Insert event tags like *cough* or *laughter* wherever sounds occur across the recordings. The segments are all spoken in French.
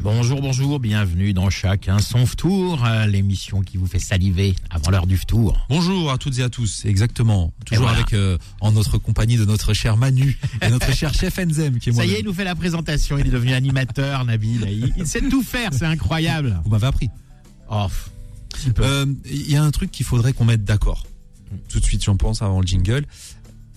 Bonjour, bonjour, bienvenue dans Chacun son tour, euh, l'émission qui vous fait saliver avant l'heure du tour. Bonjour à toutes et à tous, exactement. Toujours voilà. avec euh, en notre compagnie de notre cher Manu *laughs* et notre cher chef Enzem qui est Ça y est, il nous fait la présentation, il est devenu animateur, Nabil. Il, il sait tout faire, c'est incroyable. Vous m'avez appris. Oh. Euh, Il y a un truc qu'il faudrait qu'on mette d'accord. Tout de suite, j'en pense avant le jingle.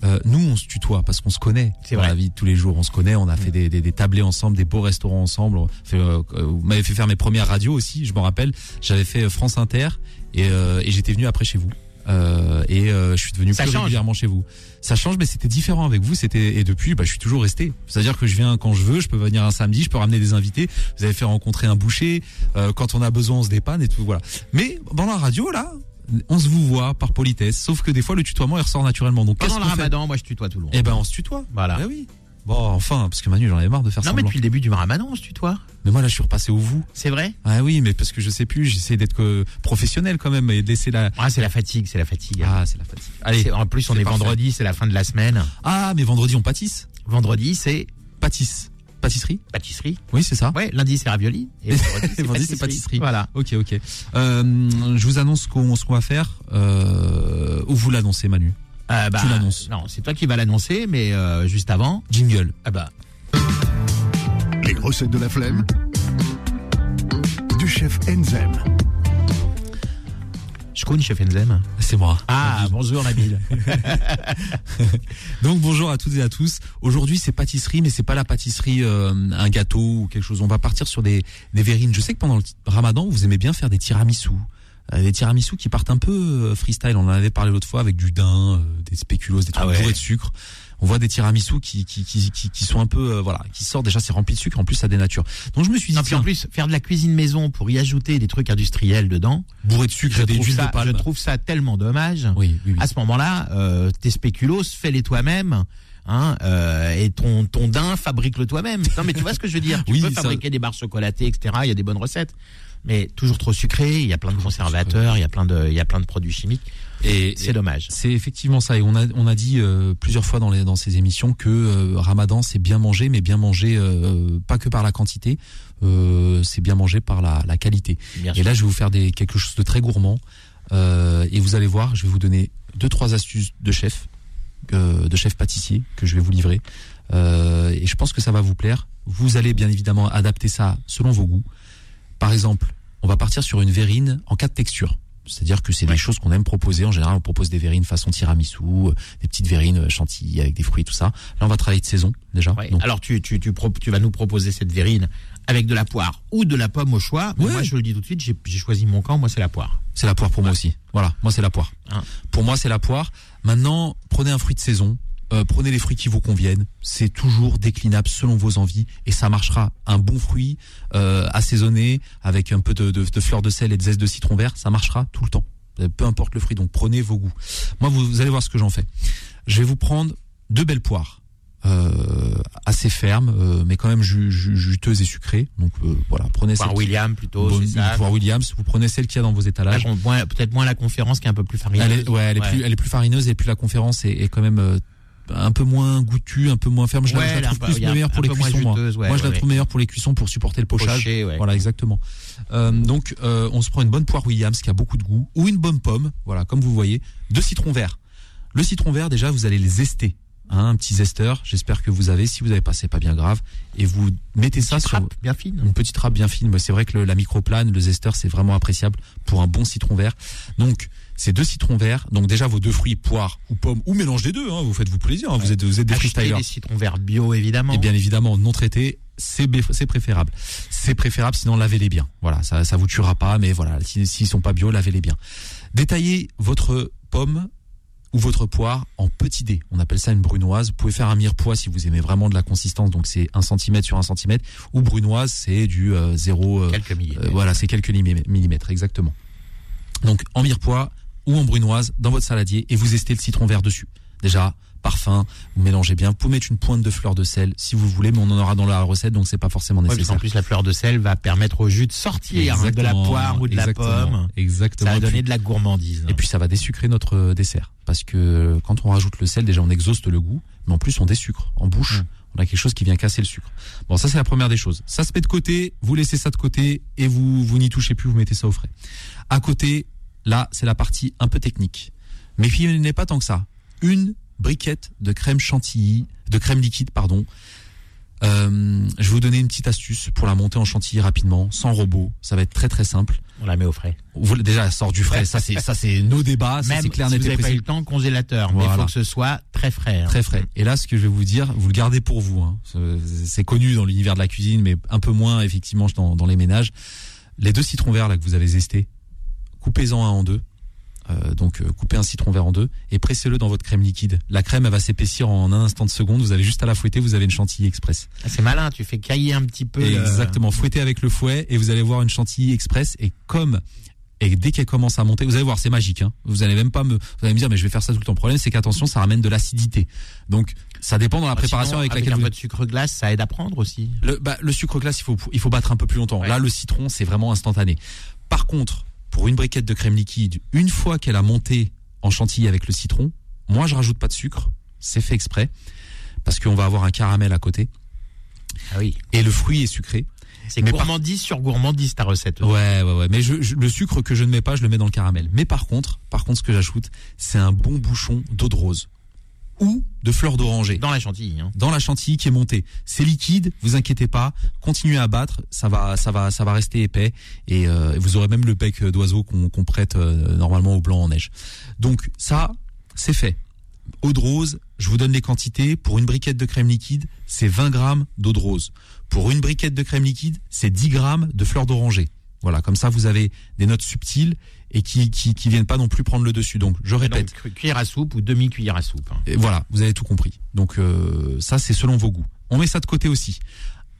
Euh, nous, on se tutoie parce qu'on se connaît. C'est dans vrai. la vie de tous les jours, on se connaît. On a fait des, des, des tablés ensemble, des beaux restaurants ensemble. On fait, euh, euh, vous m'avez fait faire mes premières radios aussi. Je me rappelle, j'avais fait France Inter et, euh, et j'étais venu après chez vous. Euh, et euh, je suis devenu Ça plus change. régulièrement chez vous. Ça change, mais c'était différent avec vous. C'était et depuis, bah, je suis toujours resté. C'est-à-dire que je viens quand je veux. Je peux venir un samedi, je peux ramener des invités. Vous avez fait rencontrer un boucher. Euh, quand on a besoin, on se dépanne et tout. Voilà. Mais dans la radio, là, on se vous voit par politesse. Sauf que des fois, le tutoiement il ressort naturellement. Donc Pendant le ramadan, moi je tutoie tout le monde. Eh ben, on se tutoie. Voilà. Eh oui. Bon, enfin, parce que Manu, j'en avais marre de faire non, mais depuis le début du ramadan, on se tutoie. Mais moi, là, je suis repassé au vous. C'est vrai? Ah oui, mais parce que je sais plus. J'essaie d'être professionnel quand même et de laisser la. Ah, c'est la fatigue, c'est la fatigue. Ah, c'est la fatigue. Allez. En plus, on est parfait. vendredi, c'est la fin de la semaine. Ah, mais vendredi, on pâtisse. Vendredi, c'est Pâtisse. Pâtisserie. pâtisserie. Oui, c'est ça. Ouais, lundi, c'est ravioli. Et *laughs* vendredi, c'est pâtisserie. Voilà. Ok, ok. Euh, je vous annonce ce qu'on ce qu'on va faire. Euh, ou vous l'annoncez, Manu. Euh, bah, Tu l'annonces. Non, c'est toi qui vas l'annoncer, mais euh, juste avant. Jingle. Ah bah, Les recettes de la flemme du chef Enzem. Je connais Chef Enzem. C'est moi. Ah, bonjour Nabil. *laughs* Donc bonjour à toutes et à tous. Aujourd'hui c'est pâtisserie, mais c'est pas la pâtisserie euh, un gâteau ou quelque chose. On va partir sur des, des verrines. Je sais que pendant le Ramadan vous aimez bien faire des tiramisu. Euh, des tiramisu qui partent un peu euh, freestyle. On en avait parlé l'autre fois avec du daim, euh, des spéculoos, des trucs Ah ouais. bourrés de sucre. On voit des tiramisu qui qui, qui, qui, qui sont un peu euh, voilà, qui sortent déjà c'est rempli de sucre. En plus ça dénature. Donc je me suis dit Non, puis en plus, faire de la cuisine maison pour y ajouter des trucs industriels dedans, bourré de sucre et des huiles ça, de palme. je trouve ça tellement dommage. Oui, oui, oui. À ce moment-là, euh, tes spéculoos, fais-les toi-même. Hein, euh, et ton ton daim, fabrique-le toi-même. Non, mais tu vois ce que je veux dire *laughs* Tu Oui, peux ça- fabriquer des barres chocolatées, etc. Il y a des bonnes recettes, mais toujours trop sucré. Il y a plein de conservateurs, il y a plein de il y a plein de produits chimiques. Et, C'est dommage. C'est effectivement ça. Et on a, on a dit euh, plusieurs fois dans, les, dans ces émissions que euh, Ramadan, c'est bien manger, mais bien manger euh, pas que par la quantité, euh, c'est bien manger par la, la qualité. Bien Et sûr. là, je vais vous faire des, quelque chose de très gourmand. Euh, et vous allez voir, je vais vous donner deux, trois astuces de chef, euh, de chef pâtissier que je vais vous livrer. Euh, et je pense que ça va vous plaire. Vous allez bien évidemment adapter ça selon vos goûts. Par exemple, on va partir sur une verrine en quatre textures. C'est-à-dire que c'est Ouais. des choses qu'on aime proposer. En général, on propose des verrines façon tiramisu, euh, des petites verrines euh, chantilly avec des fruits, tout ça. Là, on va travailler de saison déjà. Ouais. Donc, Alors tu tu tu, vas nous proposer cette verrine avec de la poire ou de la pomme au choix. Mais Ouais. Moi, je le dis tout de suite, j'ai j'ai choisi mon camp. Moi, c'est la poire. c'est la poire pour moi aussi. Voilà, moi c'est la poire. Hein. Pour moi, c'est la poire. Maintenant, prenez un fruit de saison. Euh, prenez les fruits qui vous conviennent. C'est toujours déclinable selon vos envies et ça marchera. Un bon fruit euh, assaisonné avec un peu de, de, de fleurs de sel et de zeste de citron vert, ça marchera tout le temps. Euh, Peu importe le fruit. Donc prenez vos goûts. Moi, vous, vous allez voir ce que j'en fais. Je vais vous prendre deux belles poires. euh, assez fermes, euh, mais quand même ju- ju- juteuses et sucrées. Donc euh, voilà, prenez Poire William plutôt. ça? une poire Williams. Vous prenez celle qu'il y a dans vos La étalages. Peut-être moins la conférence qui est un peu plus farineuse. Elle est, ouais, elle est plus, elle est plus farineuse et puis la conférence est, est quand même euh, un peu moins goûtue, un peu moins ferme. Je, la- je trouve peu- plus meilleure pour les cuissons. Moi, ouais, moi je la trouve meilleure pour les cuissons pour supporter le pochage. Voilà, exactement. Euh, donc, euh, on se prend une bonne poire Williams qui a beaucoup de goût ou une bonne pomme. Voilà, comme vous voyez, deux citrons verts. Le citron vert, déjà, vous allez les zester. Hein, un petit zesteur. J'espère que vous avez. Si vous avez pas, c'est pas bien grave. Et vous mettez ça sur râpe bien fine. une petite râpe bien fine. Mais C'est vrai que le- la microplane, le zesteur, c'est vraiment appréciable pour un bon citron vert. Donc, ces deux citrons verts. Donc déjà vos deux fruits, poire ou pomme, ou mélange des deux. Hein, vous faites-vous plaisir. hein, vous êtes, vous êtes des freestylers. des citrons verts bio évidemment. Et bien évidemment non traités, c'est c'est préférable. C'est préférable, sinon lavez-les bien. Voilà, ça ça vous tuera pas, mais voilà, si- s'ils sont pas bio, lavez-les bien. Détaillez votre pomme ou votre poire en petits dés. On appelle ça une brunoise. Vous pouvez faire un mirepoix si vous aimez vraiment de la consistance, donc c'est 1 cm sur 1 cm, ou brunoise, c'est du euh, 0... euh, Quelques millimètres. euh, voilà, c'est quelques millimè- millimètres, exactement. Donc en mirepoix ou en brunoise dans votre saladier et vous estez le citron vert dessus. Déjà, parfum, vous mélangez bien. Vous pouvez mettre une pointe de fleur de sel si vous voulez, mais on en aura dans la recette, donc c'est pas forcément Ouais, nécessaire. parce qu'en plus, la fleur de sel va permettre au jus de sortir hein, de la poire ou de la pomme. Exactement. Ça va donner de la gourmandise. Et puis ça va désucrer notre dessert. Parce que quand on rajoute le sel, déjà on exhauste le goût, mais en plus on désucre. En bouche, Mm. on a quelque chose qui vient casser le sucre. Bon, ça c'est la première des choses. Ça se met de côté, vous laissez ça de côté et vous vous n'y touchez plus, vous mettez ça au frais. À côté, là c'est la partie un peu technique. Mais il n'est pas tant que ça. Une briquette de crème chantilly, de crème liquide, pardon. Euh, je vais vous donner une petite astuce pour la monter en chantilly rapidement, sans robot. Ça va être très très simple. On la met au frais. Vous, déjà, elle sort du frais. Ça c'est *laughs* ça c'est nos débats. Ça Même c'est clair, si vous n'avez pas eu le temps, congélateur. Mais il faut que ce soit très frais. hein. Très frais. Et là, ce que je vais vous dire, vous le gardez pour vous. hein. C'est- C'est connu dans l'univers de la cuisine, mais un peu moins effectivement dans, dans les ménages. Les deux citrons verts là que vous avez zestés, coupez-en un en deux. Euh, donc euh, coupez un citron vert en deux et pressez-le dans votre crème liquide. La crème elle va s'épaissir en un instant de seconde. Vous avez juste à la fouetter, vous avez une chantilly express. Ah, C'est malin, tu fais cailler un petit peu. le- Exactement. Fouettez avec le fouet et vous allez voir une chantilly express. Et comme et dès qu'elle commence à monter, vous allez voir, c'est magique. Hein. Vous allez même pas me, vous allez me dire, mais je vais faire ça tout le temps. Le problème, c'est qu'attention, ça ramène de l'acidité. Donc, ça dépend dans la Ah, préparation sinon, avec laquelle un vous peu de sucre glace, ça aide à prendre aussi. le, bah, le sucre glace, il faut, il faut battre un peu plus longtemps. Ouais. Là, le citron, c'est vraiment instantané. Par contre, pour une briquette de crème liquide, une fois qu'elle a monté en chantilly avec le citron, moi, je rajoute pas de sucre. C'est fait exprès. Parce qu'on va avoir un caramel à côté. Ah oui. Et le fruit est sucré. C'est Mais par- gourmandise sur gourmandise ta recette. aussi. Ouais, ouais, ouais. Mais je, je- le sucre que je ne mets pas, je le mets dans le caramel. Mais par contre, par contre, ce que j'ajoute, c'est un bon bouchon d'eau de rose. Ou de fleur d'oranger. Dans la chantilly. Hein. dans la chantilly qui est montée. C'est liquide, vous inquiétez pas, continuez à battre, ça va, ça va, ça va rester épais et euh, vous aurez même le bec d'oiseau qu'on qu'on prête euh, normalement au blanc en neige. Donc ça, c'est fait. Eau de rose, je vous donne les quantités. Pour une briquette de crème liquide, c'est 20 grammes d'eau de rose. Pour une briquette de crème liquide, c'est 10 grammes de fleur d'oranger. Voilà, comme ça vous avez des notes subtiles et qui, qui, qui viennent pas non plus prendre le dessus. Donc je répète, Donc, cu- cuillère à soupe ou demi-cuillère à soupe. hein. et voilà, vous avez tout compris. Donc euh, ça, c'est selon vos goûts. On met ça de côté aussi.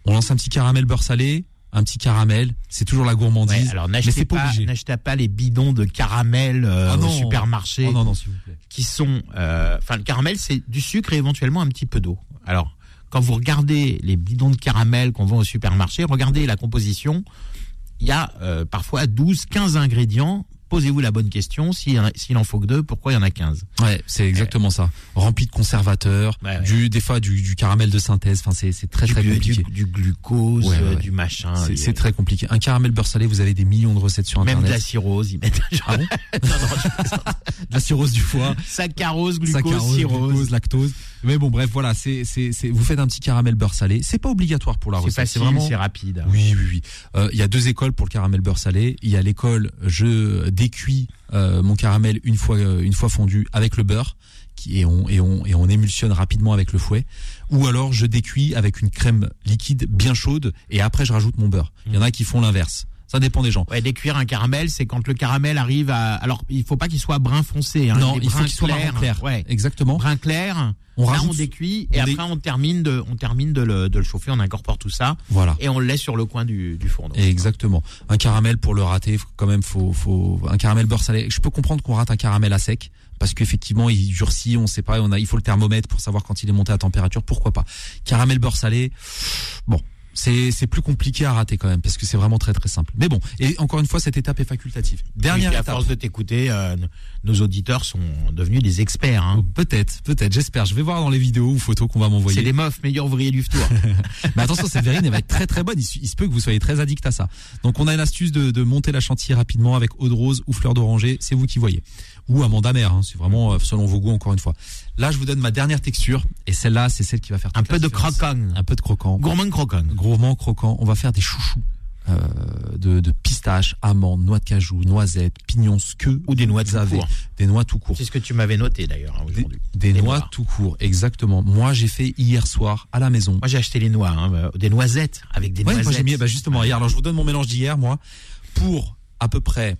On lance un petit caramel beurre salé, un petit caramel. C'est toujours la gourmandise. Ouais, alors n'achetez pas pas, obligé. n'achetez pas les bidons de caramel euh, Ah au supermarché Oh non, non, s'il vous plaît. qui sont, euh, enfin le caramel c'est du sucre et éventuellement un petit peu d'eau. Alors quand vous regardez les bidons de caramel qu'on vend au supermarché, regardez la composition. Il y a euh, parfois 12, 15 ingrédients. Posez-vous la bonne question. S'il en faut que deux, pourquoi il y en a 15 Ouais, c'est exactement ça. Rempli de conservateurs, Ouais, ouais. du des fois du, du caramel de synthèse. Enfin, c'est très du, très compliqué. du glucose, euh, du machin. C'est a- très compliqué. Un caramel beurre salé, vous avez des millions de recettes sur même de internet. la cirrhose, ils mettent Ah bon *laughs* Non, non, je- *laughs* De la cirrhose du foie. saccharose, glucose, saccharose, cirrhose. glucose, lactose. Mais bon, bref, voilà, c'est c'est c'est vous faites un petit caramel beurre salé. C'est pas obligatoire pour la C'est recette. facile, vraiment c'est rapide. Oui, oui, oui. Euh, Il y a deux écoles pour le caramel beurre salé. Il y a l'école je décuis euh, mon caramel une fois euh, une fois fondu avec le beurre qui et on et on et on émulsionne rapidement avec le fouet. Ou alors je décuis avec une crème liquide bien chaude et après je rajoute mon beurre. Il y en a qui font l'inverse. Ça dépend des gens. Ouais, décuire un caramel, c'est quand le caramel arrive à. Alors, il faut pas qu'il soit brun foncé. Hein, non, il faut brun qu'il soit marron clair. Ouais, Exactement. brun clair. On là, rajoute- on décuit et on dé- après on termine de, on termine de le, de le chauffer, on incorpore tout ça Voilà. et on le laisse sur le coin du, du fourneau. Exactement. Un caramel pour le rater, quand même, faut, faut un caramel beurre salé. Je peux comprendre qu'on rate un caramel à sec parce qu'effectivement il durcit, on sait pas, on a, il faut le thermomètre pour savoir quand il est monté à température. Pourquoi pas Caramel beurre salé. Bon. C'est c'est plus compliqué à rater quand même parce que c'est vraiment très très simple. Mais bon, et encore une fois cette étape est facultative. Et Dernière puis, à étape. force de t'écouter, euh, nos auditeurs sont devenus des experts. Hein. Peut-être, peut-être, j'espère. Je vais voir dans les vidéos ou photos qu'on va m'envoyer. C'est des meufs, meilleurs ouvriers du tour. *laughs* Mais attention, cette verrine, elle va être très très bonne. Il, se- il se peut que vous soyez très addict à ça. Donc on a une astuce de, de monter la chantilly rapidement avec eau de rose ou fleur d'oranger. C'est vous qui voyez. Ou mère. Hein. C'est vraiment euh, selon vos goûts encore une fois. Là, je vous donne ma dernière texture et celle-là, c'est celle qui va faire un peu de différence. croquant. Un peu de croquant. Gourmand croquant. Gourmand croquant. On va faire des chouchous. euh, de, de pistaches, amandes, noix de cajou, noisettes, pignons, ce que Ou des noix de court. Des noix tout court. C'est ce que tu m'avais noté d'ailleurs hein, Des, aujourd'hui. des Des noix noix. tout court, exactement. Moi, j'ai fait hier soir à la maison. Moi j'ai acheté les noix, hein, euh, des noisettes avec des Ouais, moi noisettes. j'ai mis bah, justement hier. Alors je vous donne mon mélange d'hier, moi, pour à peu près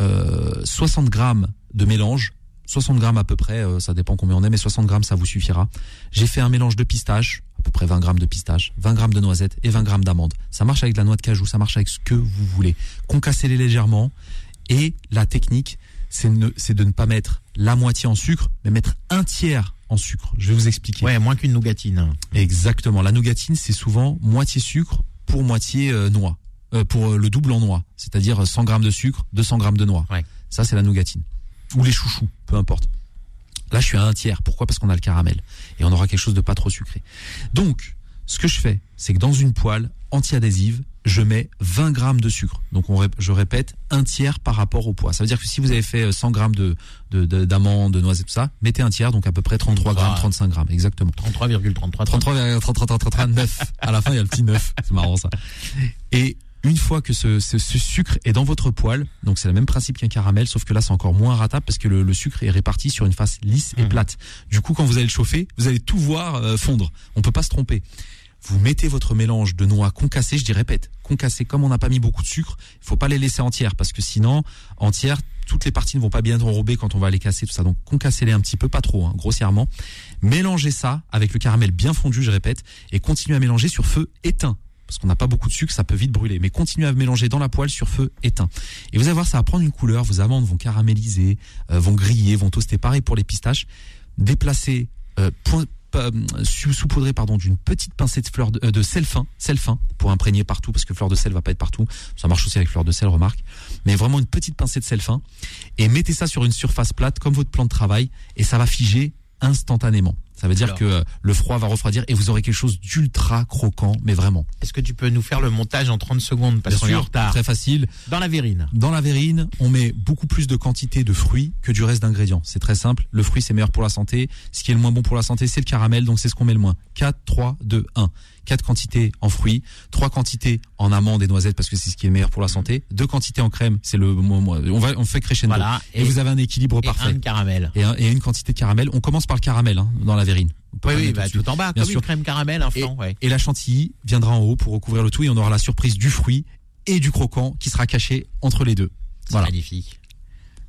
euh, 60 grammes de mélange. 60 grammes à peu près, euh, ça dépend combien on est, mais 60 grammes ça vous suffira. J'ai fait un mélange de pistaches, à peu près 20 grammes de pistaches, 20 grammes de noisettes et 20 grammes d'amandes. Ça marche avec de la noix de cajou, ça marche avec ce que vous voulez. Concassez-les légèrement. Et la technique, c'est de ne pas mettre la moitié en sucre, mais mettre un tiers en sucre. Je vais vous expliquer. Ouais, moins qu'une nougatine. Exactement. La nougatine, c'est souvent moitié sucre pour moitié euh, noix. Euh, pour le double en noix. C'est-à-dire 100 grammes de sucre, 200 grammes de noix. Ouais. Ça, c'est la nougatine. Ou les chouchous, peu importe. Là, je suis à un tiers. Pourquoi Parce qu'on a le caramel. Et on aura quelque chose de pas trop sucré. Donc, ce que je fais, c'est que dans une poêle anti-adhésive, je mets 20 grammes de sucre. Donc, on je répète, un tiers par rapport au poids. Ça veut dire que si vous avez fait euh, 100 grammes de, de, de- d'amandes, de noisettes, tout ça, mettez un tiers, donc à peu près 33 grammes, Ah. 35 grammes, exactement. 33,33. 33,3339. À la fin, il y a le petit 9. C'est marrant ça. Et une fois que ce, ce- ce sucre est dans votre poêle, donc c'est le même principe qu'un caramel, sauf que là c'est encore moins ratable parce que le, le sucre est réparti sur une face lisse et Mhm. plate. Du coup, quand vous allez le chauffer, vous allez tout voir euh, fondre. On peut pas se tromper. Vous mettez votre mélange de noix concassées, je dis répète, concassées. Comme on n'a pas mis beaucoup de sucre, il faut pas les laisser entières parce que sinon, entières, toutes les parties ne vont pas bien enrober quand on va les casser, tout ça. Donc concassez-les un petit peu, pas trop, hein, grossièrement. Mélangez ça avec le caramel bien fondu, je répète, et continuez à mélanger sur feu éteint. Parce qu'on n'a pas beaucoup de sucre, ça peut vite brûler. Mais continuez à mélanger dans la poêle sur feu éteint. Et vous allez voir, ça va prendre une couleur. Vos amandes vont caraméliser, euh, vont griller, vont toaster. Pareil pour les pistaches. Déplacez, euh, pardon d'une petite pincée de fleur de, euh, de sel fin, sel fin pour imprégner partout parce que fleur de sel va pas être partout. Ça marche aussi avec fleur de sel, remarque. Mais vraiment une petite pincée de sel fin et mettez ça sur une surface plate comme votre plan de travail et ça va figer instantanément. Ça veut dire Alors. que euh, le froid va refroidir et vous aurez quelque chose d'ultra croquant, mais vraiment. Est-ce que tu peux nous faire le montage en 30 secondes parce Bien sûr, retard très facile. Dans la verrine. Dans la verrine, on met beaucoup plus de quantité de fruits que du reste d'ingrédients. C'est très simple. Le fruit, c'est meilleur pour la santé. Ce qui est le moins bon pour la santé, c'est le caramel. Donc, c'est ce qu'on met le moins. 4, 3, 2, 1. 4 quantités en fruits, 3 quantités en amandes et noisettes parce que c'est ce qui est le meilleur pour la santé. 2 quantités en crème, c'est le, on va, on fait crescendo. Voilà. Et, vous avez un équilibre et parfait. un de caramel. Et, un- et une quantité de caramel. On commence par le caramel, hein, dans la verrine. Oui, bah, tout tout en bas, Bien comme sûr. une crème caramel, un flan, ouais. Et la chantilly viendra en haut pour recouvrir le tout et on aura la surprise du fruit et du croquant qui sera caché entre les deux. Voilà. magnifique.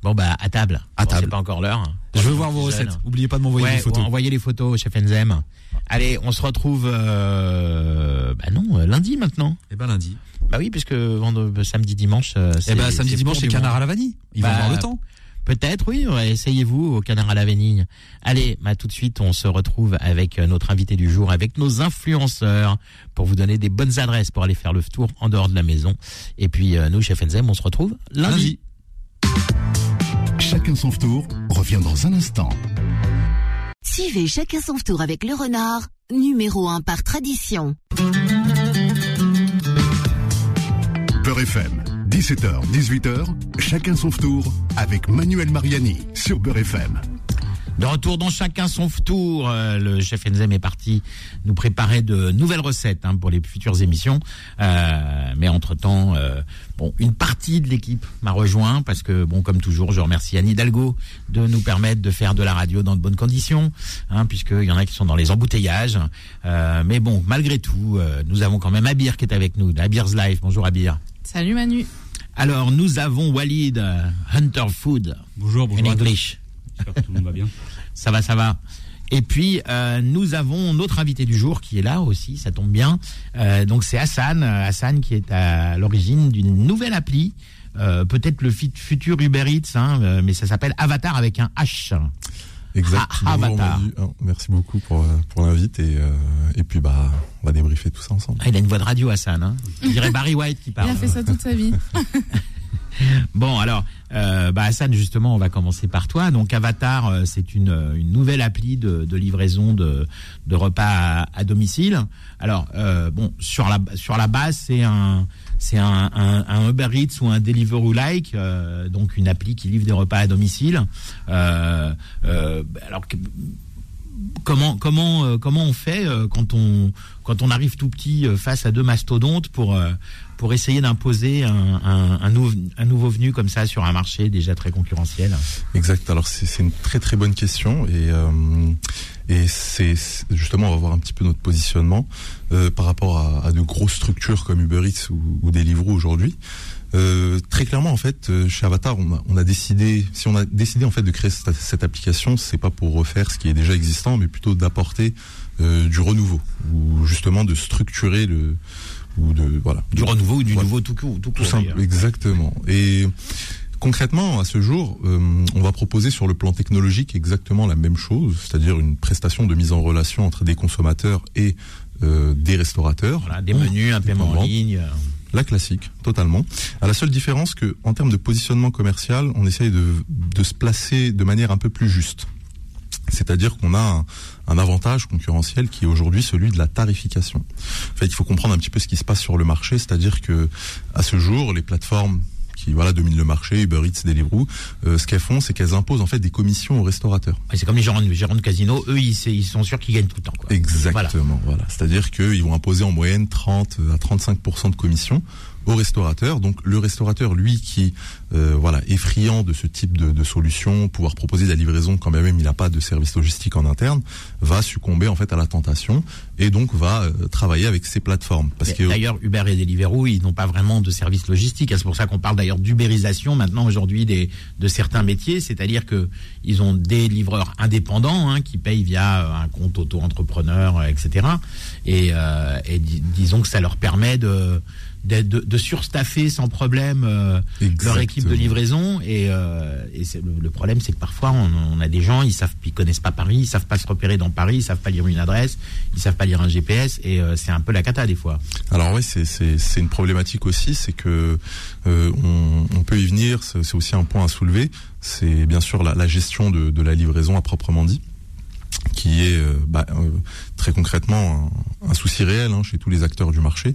Bon, bah, à table. À Bon, table. C'est pas encore l'heure. Je veux voir vos recettes. Oubliez pas de m'envoyer Ouais, des photos. envoyez les photos, chef Enzem. Allez, on se retrouve, euh, bah non, euh, lundi maintenant. Et ben lundi. Bah oui, puisque vendredi, samedi, dimanche, euh, c'est. ben samedi dimanche c'est canard à la vanille. Il Bah, va avoir le temps. Peut-être, oui. Essayez-vous au canard à la vanille. Allez, bah tout de suite, on se retrouve avec euh, notre invité du jour, avec nos influenceurs, pour vous donner des bonnes adresses pour aller faire le tour en dehors de la maison. Et puis, euh, nous, chef Enzem, on se retrouve lundi. Chacun son tour revient dans un instant. Suivez chacun son tour avec le renard, numéro 1 par tradition. Beurre FM, 17h, 18h, chacun son tour avec Manuel Mariani sur Beurre FM. De retour dans chacun son tour, euh, le chef Enzem est parti nous préparer de nouvelles recettes hein, pour les futures émissions. Euh, mais entre-temps, euh, bon, une partie de l'équipe m'a rejoint parce que, bon, comme toujours, je remercie Anne Hidalgo de nous permettre de faire de la radio dans de bonnes conditions, hein, puisqu'il y en a qui sont dans les embouteillages. Mais bon, malgré tout, nous avons quand même Abir qui est avec nous, Abir's Life. Bonjour Abir. Salut Manu. Alors, nous avons Walid, euh, Hunter Food, Bonjour, bonjour. tous. English. J'espère que tout le monde va bien. *laughs* Ça va, ça va. Et puis euh, nous avons notre invité du jour qui est là aussi, ça tombe bien. Euh, donc c'est Hassan, euh, Hassan qui est à l'origine d'une nouvelle appli, euh, peut-être le futur Uber Eats, hein, euh, mais ça s'appelle Avatar avec un H. Exact. Ah, Avatar. Manu. Ah, Merci beaucoup pour, euh, pour l'invite et, euh, et puis bah on va débriefer tout ça ensemble. Ah, il a une voix de radio Hassan, hein. On dirait Barry White qui Il parle. a fait ça toute sa vie. *laughs* Bon, alors, euh, bah Hassan, justement, on va commencer par toi. Donc, Avatar, euh, c'est une, euh, une nouvelle appli de, livraison de, repas à, domicile. Alors, bon, sur la sur la base, c'est un c'est un, Uber Eats ou un Deliveroo like, euh, donc une appli qui livre des repas à domicile. Alors comment comment comment on fait quand on quand on arrive tout petit face à deux mastodontes pour pour essayer d'imposer un, un, un, nou- un nouveau venu comme ça sur un marché déjà très concurrentiel Exact. Alors c'est une très très bonne question et euh, c'est justement on va voir un petit peu notre positionnement euh, par rapport à, de grosses structures comme Uber Eats ou, ou Deliveroo aujourd'hui. Euh, très clairement en fait chez Avatar on a, décidé si on a décidé en fait de créer cette, cette application c'est pas pour refaire ce qui est déjà existant mais plutôt d'apporter du renouveau ou justement de structurer le ou de voilà du renouveau ou du Voilà. nouveau tout court tout Tout simple, exactement. Et Concrètement, à ce jour, euh, on va proposer sur le plan technologique exactement la même chose, c'est-à-dire une prestation de mise en relation entre des consommateurs et euh, des restaurateurs. Voilà, des menus, un paiement en ligne. La classique, totalement. À la seule différence que, en termes de positionnement commercial, on essaye de, de se placer de manière un peu plus juste. C'est-à-dire qu'on a un, un avantage concurrentiel qui est aujourd'hui celui de la tarification. En fait, il faut comprendre un petit peu ce qui se passe sur le marché, c'est-à-dire que à ce jour, les plateformes qui voilà dominent le marché, Uber Eats, Deliveroo, euh, ce qu'elles font, c'est qu'elles imposent en fait des commissions aux restaurateurs. ouais, C'est comme les gérants, de- gérants de casino, eux, ils, sont sûrs qu'ils gagnent tout le temps. Quoi. Exactement, voilà. C'est-à-dire qu'ils vont imposer en moyenne 30 à 35% de commission au restaurateur. Donc le restaurateur, lui, qui euh, voilà est friand de ce type de, de solution, pouvoir proposer de la livraison quand même il n'a pas de service logistique en interne, va succomber en fait à la tentation et donc va euh, travailler avec ces plateformes. Parce que D'ailleurs, Uber et Deliveroo, ils n'ont pas vraiment de service logistique. C'est pour ça qu'on parle d'ailleurs d'ubérisation maintenant aujourd'hui des de certains métiers, c'est-à-dire que ils ont des livreurs indépendants hein, qui payent via euh, un compte auto-entrepreneur, euh, etc. Et, euh, et di- disons que ça leur permet de de, de, de surstaffer sans problème euh, leur équipe de livraison et, euh, et c'est- le, le problème c'est que parfois on, on a des gens ils savent ils connaissent pas Paris ils savent pas se repérer dans Paris ils savent pas lire une adresse ils savent pas lire un GPS et euh, c'est un peu la cata des fois Alors oui, c'est une problématique aussi, c'est que euh, on, on peut y venir. C'est c'est aussi un point à soulever. C'est bien sûr la, la gestion de, de la livraison à proprement dit, qui est euh, bah, euh, très concrètement un, un souci réel hein, chez tous les acteurs du marché.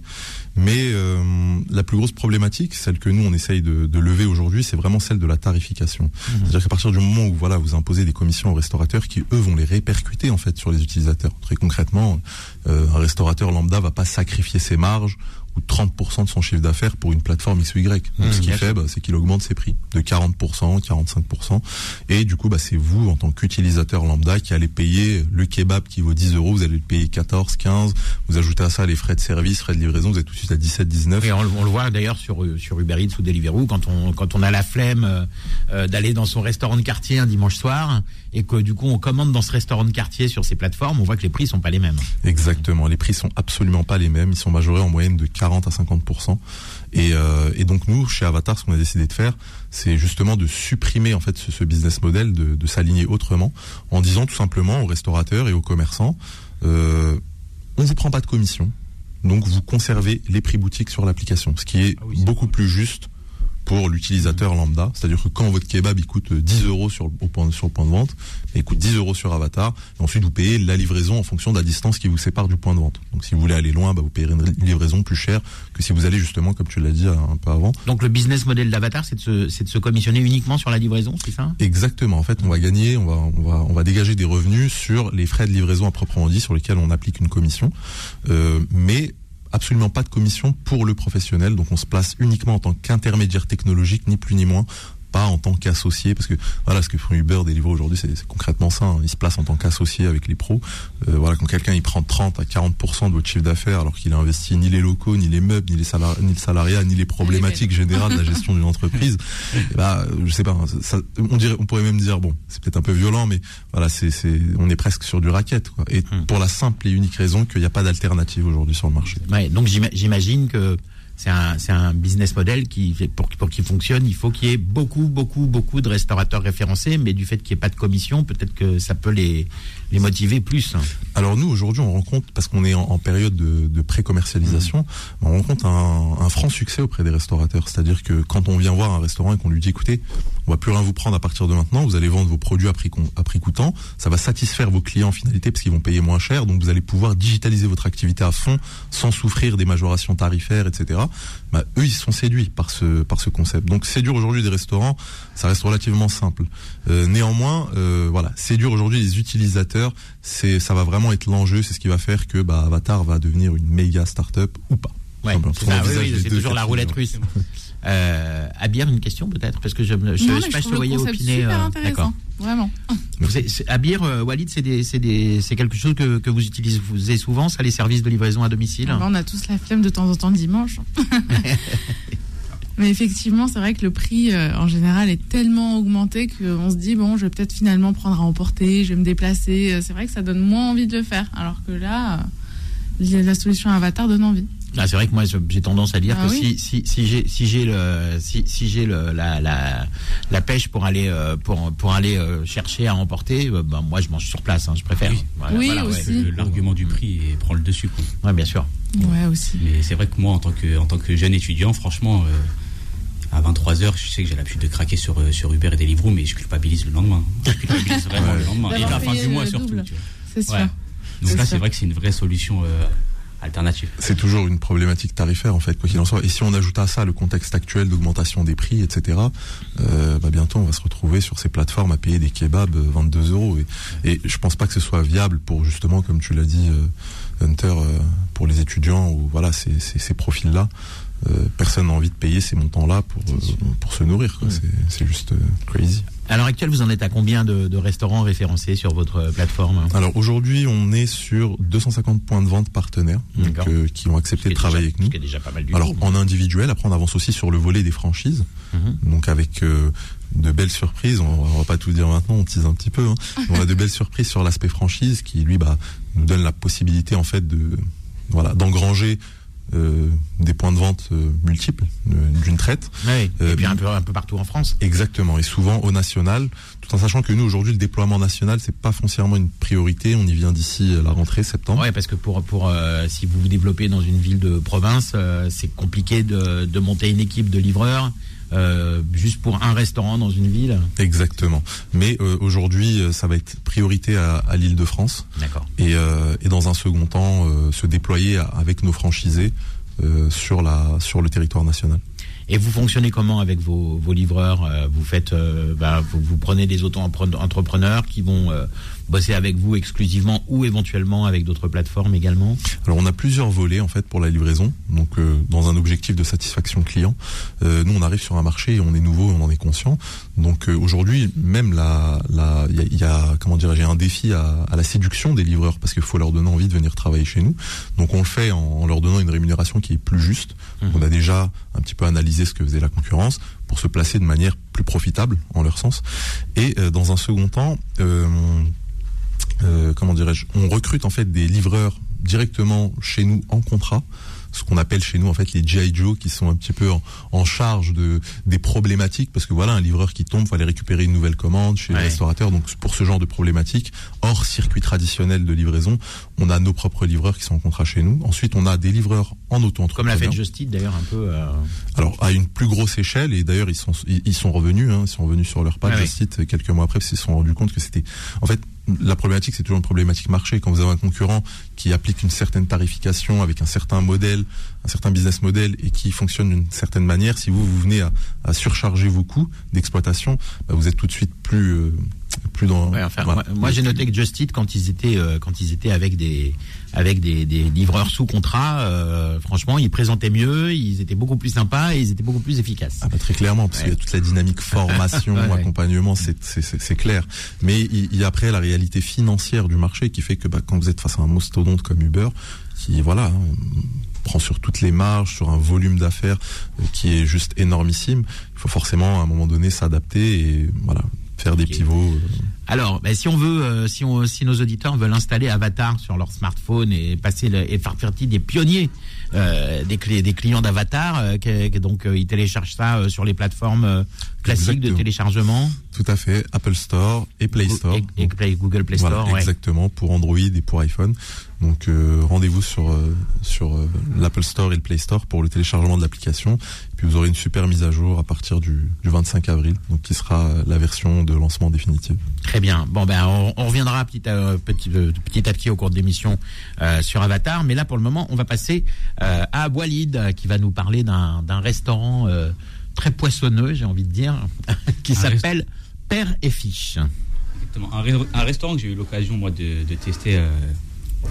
Mais euh, la plus grosse problématique, celle que nous on essaye de, de lever aujourd'hui, c'est vraiment celle de la tarification. C'est-à-dire qu'à partir du moment où voilà vous imposez des commissions aux restaurateurs qui eux vont les répercuter en fait sur les utilisateurs. Très concrètement, euh, un restaurateur lambda va pas sacrifier ses marges ou 30% de son chiffre d'affaires pour une plateforme X ou Y. Donc Mmh, ce qu'il fait, bah, c'est qu'il augmente ses prix de 40%, 45%. Et du coup, bah, c'est vous, en tant qu'utilisateur lambda, qui allez payer le kebab qui vaut 10 euros, vous allez le payer 14, 15. Vous ajoutez à ça les frais de service, frais de livraison, vous êtes tout de suite à 17, 19. Et on, le- on le voit d'ailleurs sur sur Uber Eats ou Deliveroo quand on quand on a la flemme euh, euh, d'aller dans son restaurant de quartier un dimanche soir et que du coup on commande dans ce restaurant de quartier sur ces plateformes, on voit que les prix sont pas les mêmes. Exactement. Les prix sont absolument pas les mêmes. Ils sont majorés en moyenne de 40 à 50%. Et, euh, et donc nous, chez Avatar, ce qu'on a décidé de faire, c'est justement de supprimer en fait ce, ce business model, de, de s'aligner autrement, en disant tout simplement aux restaurateurs et aux commerçants, euh, on vous prend pas de commission, donc vous conservez les prix boutiques sur l'application, ce qui est Ah oui, beaucoup plus juste pour l'utilisateur lambda. C'est-à-dire que quand votre kebab il coûte 10 euros sur, le- au point, sur le point de vente, il coûte 10 euros sur Avatar. Et ensuite, vous payez la livraison en fonction de la distance qui vous sépare du point de vente. Donc, si vous voulez aller loin, bah, vous payerez une livraison plus chère que si vous allez justement, comme tu l'as dit un peu avant. Donc le business model d'Avatar, c'est de se c'est de se commissionner uniquement sur la livraison, c'est ça? Exactement. En fait, on va gagner, on va, on va, on va dégager des revenus sur les frais de livraison à proprement dit, sur lesquels on applique une commission. Euh, mais absolument pas de commission pour le professionnel. Donc, on se place uniquement en tant qu'intermédiaire technologique, ni plus ni moins. Pas en tant qu'associé, parce que voilà, ce que font Uber, Deliveroo aujourd'hui, c'est concrètement ça. hein. Ils se placent en tant qu'associé avec les pros. Euh, voilà, quand quelqu'un il prend 30 à 40% de votre chiffre d'affaires, alors qu'il a investi ni les locaux, ni les meubles, ni les salari- ni le salariat, ni les problématiques générales de la gestion d'une *laughs* entreprise, bah, je sais pas. Ça, on dirait, on pourrait même dire bon, c'est peut-être un peu violent, mais voilà, c'est, c'est, on est presque sur du racket, quoi. Et Hmm. pour la simple et unique raison qu'il n'y a pas d'alternative aujourd'hui sur le marché. Ouais, donc j'ima- j'imagine que c'est un, business model qui, pour, pour qu'il fonctionne, il faut qu'il y ait beaucoup, beaucoup, beaucoup de restaurateurs référencés, mais du fait qu'il n'y ait pas de commission, peut-être que ça peut les, les motiver plus. Alors nous aujourd'hui on rencontre parce qu'on est en, en période de, de pré-commercialisation, on rencontre un, un franc succès auprès des restaurateurs. C'est-à-dire que quand on vient voir un restaurant et qu'on lui dit écoutez, on va plus rien vous prendre à partir de maintenant, vous allez vendre vos produits à prix, à prix coûtant, ça va satisfaire vos clients en finalité parce qu'ils vont payer moins cher, donc vous allez pouvoir digitaliser votre activité à fond sans souffrir des majorations tarifaires, etc. Bah, eux ils sont séduits par ce par ce concept. Donc séduire aujourd'hui des restaurants, ça reste relativement simple. Euh, néanmoins, euh, voilà, séduire aujourd'hui les utilisateurs, c'est ça va vraiment être l'enjeu, c'est ce qui va faire que bah, Avatar va devenir une méga start-up ou pas. Ouais, c'est oui, oui, toujours la roulette russe. *laughs* Euh, Abir, une question peut-être? Parce que je ne sais pas si vous opiner. euh, intéressant. D'accord. Vraiment. Êtes- c'est- Abir, euh, Walid, c'est quelque chose que, que vous utilisez souvent, ça, les services de livraison à domicile? Ah bah, on a tous la flemme de temps en temps dimanche. *laughs* Mais effectivement, c'est vrai que le prix euh, en général est tellement augmenté qu'on se dit bon, je vais peut-être finalement prendre à emporter, je vais me déplacer. Euh, C'est vrai que ça donne moins envie de le faire, alors que là, la solution Avatar donne envie. Ah, c'est vrai que moi j'ai tendance à dire Ah que oui. si si si j'ai si j'ai le si si j'ai le la, la la pêche pour aller euh, pour pour aller euh, chercher à emporter, euh, ben moi je mange sur place, hein, je préfère. Oui. Voilà, Oui, voilà, aussi. L'argument du prix et prend le dessus. Quoi. Ouais, bien sûr. Ouais, aussi. Mais c'est vrai que moi, en tant que, en tant que jeune étudiant, franchement, euh, à 23h, je sais que j'ai l'habitude de craquer sur, sur Uber et Deliveroo, mais je culpabilise le lendemain. Je culpabilise *laughs* vraiment le lendemain. Et la fin du mois surtout. C'est sûr. Ouais. Donc là, c'est vrai que c'est une vraie solution euh, C'est toujours une problématique tarifaire en fait, quoi qu'il en soit. Et si on ajoute à ça le contexte actuel d'augmentation des prix, etc., euh, bah, bientôt on va se retrouver sur ces plateformes à payer des kebabs euh, 22 euros. Et, et je pense pas que ce soit viable pour justement, comme tu l'as dit, euh, Hunter, euh, pour les étudiants ou voilà ces, ces, ces profils-là. Euh, personne n'a envie de payer ces montants-là pour euh, pour se nourrir. quoi. Mm. C'est c'est juste euh, crazy. À l'heure actuelle, vous en êtes à combien de, de restaurants référencés sur votre plateforme Alors aujourd'hui, on est sur 250 points de vente partenaires donc, euh, qui ont accepté de travailler avec nous. Ce qui est déjà pas mal du Alors en individuel, après on avance aussi sur le volet des franchises, Mhm. donc avec euh, de belles surprises. On, on va pas tout dire maintenant, on tease un petit peu. Hein. *laughs* On a de belles surprises sur l'aspect franchise qui lui bah, nous donne la possibilité en fait de voilà d'engranger euh, des points de vente euh, multiples euh, d'une traite. Euh, et puis un peu, un peu partout en France. Exactement, et souvent au national, tout en sachant que nous aujourd'hui le déploiement national c'est pas foncièrement une priorité. On y vient d'ici la rentrée septembre. Ouais, parce que pour pour euh, si vous vous développez dans une ville de province, euh, c'est compliqué de, de monter une équipe de livreurs euh, juste pour un restaurant dans une ville. Exactement. Mais euh, aujourd'hui, euh, ça va être priorité à, à l'Île-de-France. D'accord. et, euh, et dans un second temps euh, se déployer avec nos franchisés euh, sur la sur le territoire national. Et vous fonctionnez comment avec vos, vos livreurs Vous faites, euh, bah, vous, vous prenez des auto-entrepreneurs qui vont euh, bosser avec vous exclusivement ou éventuellement avec d'autres plateformes également. Alors on a plusieurs volets en fait pour la livraison. Donc euh, dans un objectif de satisfaction client, euh, nous on arrive sur un marché et on est nouveau, et on en est conscient. Donc euh, aujourd'hui même la la il y a, y a, comment j'ai un défi à, à la séduction des livreurs parce qu'il faut leur donner envie de venir travailler chez nous. Donc on le fait en, en leur donnant une rémunération qui est plus juste. Mhm. On a déjà un petit peu analysé ce que faisait la concurrence pour se placer de manière plus profitable en leur sens. Et euh, dans un second temps, euh, euh, comment dirais-je, on recrute en fait des livreurs directement chez nous en contrat, ce qu'on appelle chez nous en fait les GI Joe qui sont un petit peu en, en charge de des problématiques parce que voilà un livreur qui tombe, faut aller récupérer une nouvelle commande chez le Ouais. restaurateur. Donc pour ce genre de problématiques, hors circuit traditionnel de livraison, on a nos propres livreurs qui sont en contrat chez nous. Ensuite, on a des livreurs en Comme l'a fait Just Eat d'ailleurs un peu. euh, Alors à une plus grosse échelle et d'ailleurs ils sont ils, ils sont revenus hein, ils sont revenus sur leur page de oui. site quelques mois après parce qu'ils se sont rendus compte que c'était en fait la problématique c'est toujours une problématique marché quand vous avez un concurrent qui applique une certaine tarification avec un certain modèle un certain business model et qui fonctionne d'une certaine manière si vous vous venez à, à surcharger vos coûts d'exploitation bah, vous êtes tout de suite plus euh, plus dans Ouais, enfin, voilà. moi, moi, j'ai noté que Just Eat, quand ils étaient, euh, quand ils étaient avec des, avec des, des livreurs sous contrat, euh, franchement, ils présentaient mieux, ils étaient beaucoup plus sympas et ils étaient beaucoup plus efficaces. Ah bah très clairement, parce qu'il y a toute la dynamique formation, *laughs* Ouais, accompagnement, c'est clair. Mais il y a après la réalité financière du marché qui fait que bah, quand vous êtes face à un mastodonte comme Uber, qui voilà hein, prend sur toutes les marges, sur un volume d'affaires euh, qui est juste énormissime, il faut forcément à un moment donné s'adapter et voilà faire des pivots. euh. Alors, ben, si on veut, euh, si, on, si nos auditeurs veulent installer Avatar sur leur smartphone et passer le, et faire partie des pionniers euh, des, clés, des clients d'Avatar, euh, donc ils téléchargent ça sur les plateformes classiques de téléchargement, Tout à fait, Apple Store et Play Store. et, et Play- Google Play Store. Voilà, ouais. exactement pour Android et pour iPhone. Donc euh, rendez-vous sur euh, sur euh, l'Apple Store et le Play Store pour le téléchargement de l'application. Puis vous aurez une super mise à jour à partir du, du 25 avril, donc qui sera la version de lancement définitive. Très bien. Bon ben on, on reviendra petit à petit, petit à petit au cours de l'émission sur Avatar, mais là pour le moment on va passer à Walid qui va nous parler d'un restaurant très poissonneux, j'ai envie de dire, *laughs* qui s'appelle Père et Fiche. Exactement. Un, restaurant que j'ai eu l'occasion, moi, de, de tester. euh,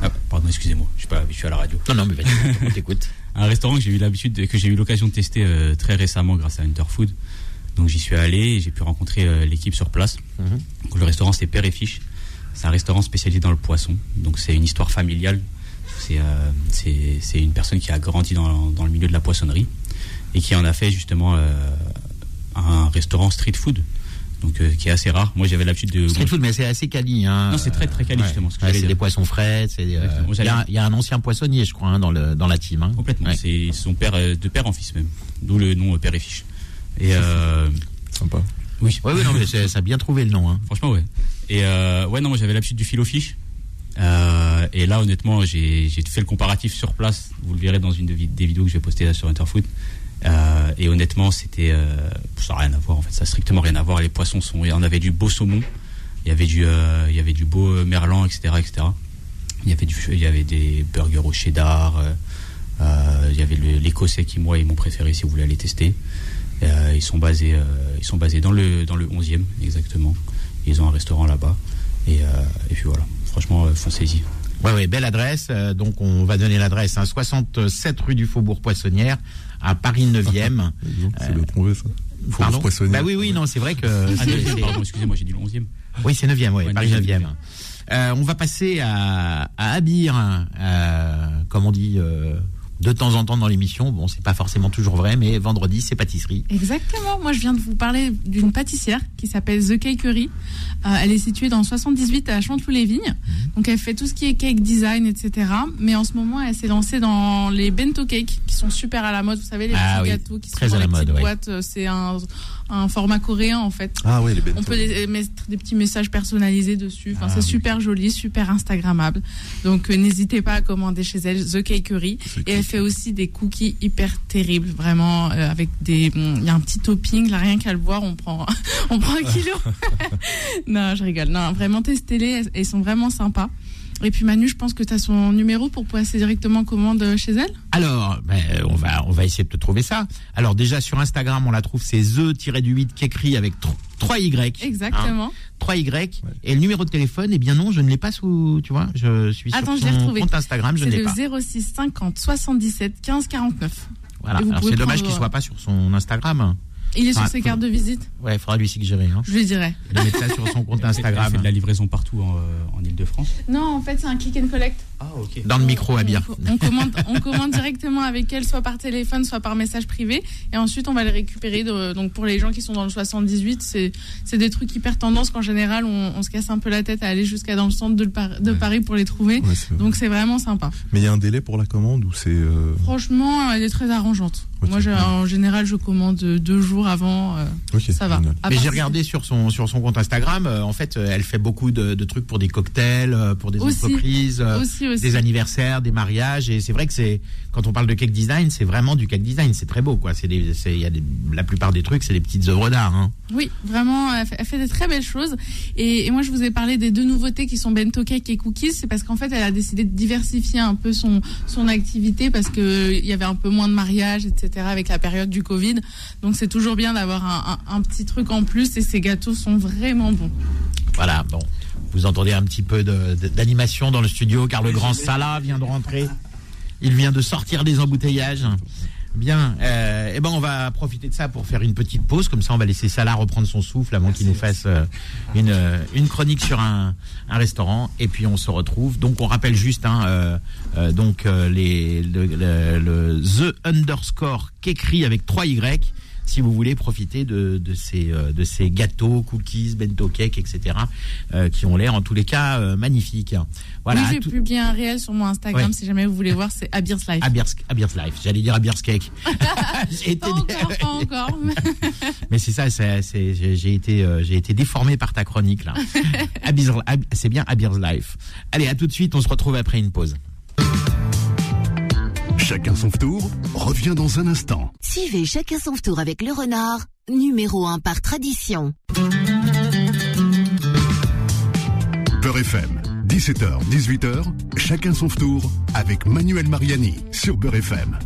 ah, pardon, excusez-moi, je suis pas à la radio. Non non mais vas-y, on t'écoute. *laughs* Un restaurant que j'ai eu l'habitude, de- que j'ai eu l'occasion de tester euh, très récemment grâce à Interfood. Donc j'y suis allé et j'ai pu rencontrer euh, l'équipe sur place. Mhm. Donc, le restaurant c'est Père et Fiche. C'est un restaurant spécialisé dans le poisson. Donc c'est une histoire familiale. C'est une personne qui a grandi dans, dans le milieu de la poissonnerie et qui en a fait justement euh, un restaurant street food donc euh, qui est assez rare. Moi, j'avais l'habitude de. Street food, mais c'est assez quali. Hein. Non, c'est très, très quali, Ouais. justement, ce c'est des poissons frais. euh. Il y, a- il y a un ancien poissonnier, je crois, hein, dans, le, dans la team. Hein. Complètement. Ouais. C'est son père, euh, de père en fils même. D'où le nom euh, père et fiche. Et euh, Sympa. oui. Ouais, ouais, non, mais ça a bien trouvé le nom. Hein. Franchement, ouais. Et euh, ouais, non, moi j'avais l'habitude du fil au fiche. Euh, et là, honnêtement, j'ai fait le comparatif sur place. Vous le verrez dans une de des vidéos que je vais poster là sur Interfoot. Euh, et honnêtement, c'était euh, ça n'a rien à voir en fait. Ça a strictement rien à voir. Les poissons sont. On avait du beau saumon. Il y avait du, euh, il y avait du beau euh, merlan, etc., etc. Il y avait du, il y avait des burgers au cheddar. euh, euh, il y avait l'écossais qui moi est mon préféré si vous voulez aller tester. Ils sont basés, ils sont basés dans le dans le 11e exactement. Ils ont un restaurant là-bas. Et, et puis voilà. Franchement, foncez-y. Ouais, ouais, belle adresse. Donc, on va donner l'adresse. Hein, 67 rue du Faubourg Poissonnière, à Paris 9e. Disons que C'est bien trouvé ça. Faut Pardon. Bah oui, oui, non, c'est vrai que. Ah, c'est- 9e, c'est- pardon, excusez-moi, j'ai dit le 11e. Oui, c'est 9e, oui, Ouais, Paris 9e. 9e. Euh, on va passer à, à Abir, euh, comme on dit euh, de temps en temps dans l'émission. Bon, c'est pas forcément toujours vrai, mais vendredi, c'est pâtisserie. Exactement. Moi, je viens de vous parler d'une pâtissière qui s'appelle The Cakery. Euh, elle est située dans 78 à Chanteloup-les-Vignes. Donc, elle fait tout ce qui est cake design, etc. Mais en ce moment, elle s'est lancée dans les bento cakes qui sont super à la mode. Vous savez, les Ah petits oui, gâteaux qui très sont à dans la les mode, petites ouais. boîtes. Euh, C'est un, un format coréen, en fait. Ah oui, les bêtes. On peut les- mettre des petits messages personnalisés dessus. Enfin, Ah c'est oui. super joli, super Instagrammable. Donc, euh, n'hésitez pas à commander chez elle The Cakery. Et elle fait aussi des cookies hyper terribles, vraiment, euh, avec des. bon, Il y a un petit topping, là, rien qu'à le voir, on prend, *laughs* on prend un kilo. *laughs* non, je rigole. Non, vraiment, testez-les, elles sont vraiment sympas. Et puis Manu, je pense que tu as son numéro pour passer directement commande chez elle. Alors, ben, on va on va essayer de te trouver ça. Alors déjà sur Instagram, on la trouve, c'est the-du-8 qui écrit avec 3 Y. Exactement. 3 Y. Et le numéro de téléphone, eh bien non, je ne l'ai pas sous, tu vois, je suis sur Attends, son compte Instagram, je ne C'est l'ai pas. le 06 50 77 15 49. Voilà. C'est dommage qu'il soit pas sur son Instagram. Il est sur ses cartes de visite, Ouais, il faudra lui suggérer. Hein. je lui dirai. De mettre ça sur son compte Instagram. Elle fait de la livraison partout en, euh, en Ile-de-France. Non, en fait, c'est un click and collect. Ah, ok. Dans le micro à bière. On, on commande, on commande directement avec elle, soit par téléphone, soit par message privé. Et ensuite, on va les récupérer. de- donc, pour les gens qui sont dans le 78, c'est c'est des trucs hyper tendance qu'en général, on, on se casse un peu la tête à aller jusqu'à dans le centre de, le Par- de Ouais. Paris pour les trouver. Ouais, c'est vrai. Donc, c'est vraiment sympa. Mais il y a un délai pour la commande ou c'est. euh, Franchement, elle est très arrangeante. Moi, en général, je commande deux jours avant. euh, ça va. Mais j'ai regardé sur son sur son compte Instagram. euh, en fait, euh, elle fait beaucoup de, de trucs pour des cocktails, pour des Aussi. entreprises, Aussi, aussi. des anniversaires, des mariages. Et c'est vrai que c'est quand on parle de cake design, c'est vraiment du cake design. C'est très beau, quoi. C'est des, c'est- il y a des, la plupart des trucs, c'est des petites œuvres d'art. Hein. Oui, vraiment, elle fait, elle fait des très belles choses. Et, et moi, je vous ai parlé des deux nouveautés qui sont bento cake et cookies. C'est parce qu'en fait, elle a décidé de diversifier un peu son son activité parce que il y avait un peu moins de mariages, etc. avec la période du Covid. Donc, c'est toujours bien d'avoir un, un- un petit truc en plus. Et ces gâteaux sont vraiment bons. Voilà. Bon, vous entendez un petit peu d'animation dans le studio, car le grand Salah vient de rentrer. Il vient de sortir des embouteillages. Bien, euh, eh ben on va profiter de ça pour faire une petite pause, comme ça on va laisser Salah reprendre son souffle avant qu'il nous fasse euh, une, euh, une chronique sur un, un restaurant, et puis on se retrouve. Donc on rappelle juste, hein, euh, euh, donc euh, les, le, le- le the underscore qu'écrit avec 3 y. Si vous voulez profiter de, de ces euh, de ces gâteaux, cookies, bento cake, etc., euh, qui ont l'air en tous les cas euh, magnifiques. Voilà. oui, j'ai tout- publié un réel sur mon Instagram Ouais. si jamais vous voulez voir. C'est Abir's Life. Abir's, Abir's Life. J'allais dire Abir's Cake. *laughs* *laughs* J'ai été- Pas encore, pas encore. *laughs* Mais c'est ça, j'ai été, euh, j'ai été déformé par ta chronique là. C'est bien Abir's Life. Allez, à tout de suite. On se retrouve après une pause. Chacun son tour revient dans un instant. Suivez chacun son tour avec le renard, numéro 1 par tradition. Beurre FM, 17h, 18h, chacun son tour avec Manuel Mariani sur Beurre FM.